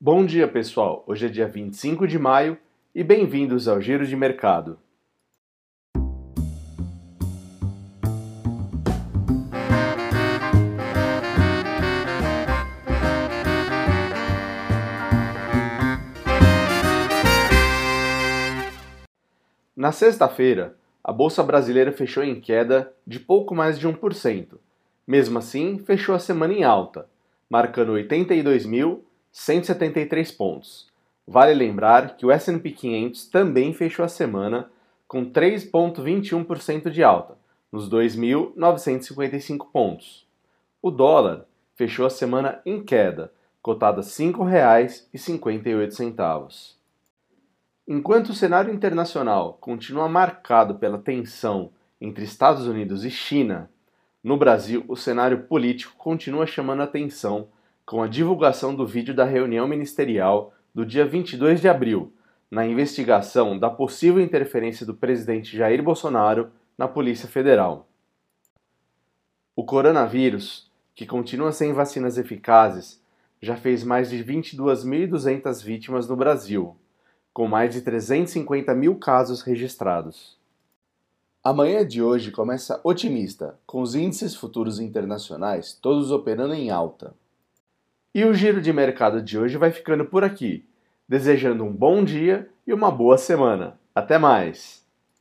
Bom dia, pessoal. Hoje é dia 25 de maio e bem-vindos ao Giro de Mercado. Na sexta-feira, a bolsa brasileira fechou em queda de pouco mais de 1%. Mesmo assim, fechou a semana em alta, marcando 82.173 pontos. Vale lembrar que o S&P 500 também fechou a semana com 3,21% de alta, nos 2.955 pontos. O dólar fechou a semana em queda, cotada R$ 5,58. Enquanto o cenário internacional continua marcado pela tensão entre Estados Unidos e China, no Brasil o cenário político continua chamando atenção com a divulgação do vídeo da reunião ministerial do dia 22 de abril, na investigação da possível interferência do presidente Jair Bolsonaro na Polícia Federal. O coronavírus, que continua sem vacinas eficazes, já fez mais de 22.200 vítimas no Brasil com mais de 350 mil casos registrados. A manhã de hoje começa otimista, com os índices futuros internacionais todos operando em alta. E o giro de mercado de hoje vai ficando por aqui, desejando um bom dia e uma boa semana. Até mais!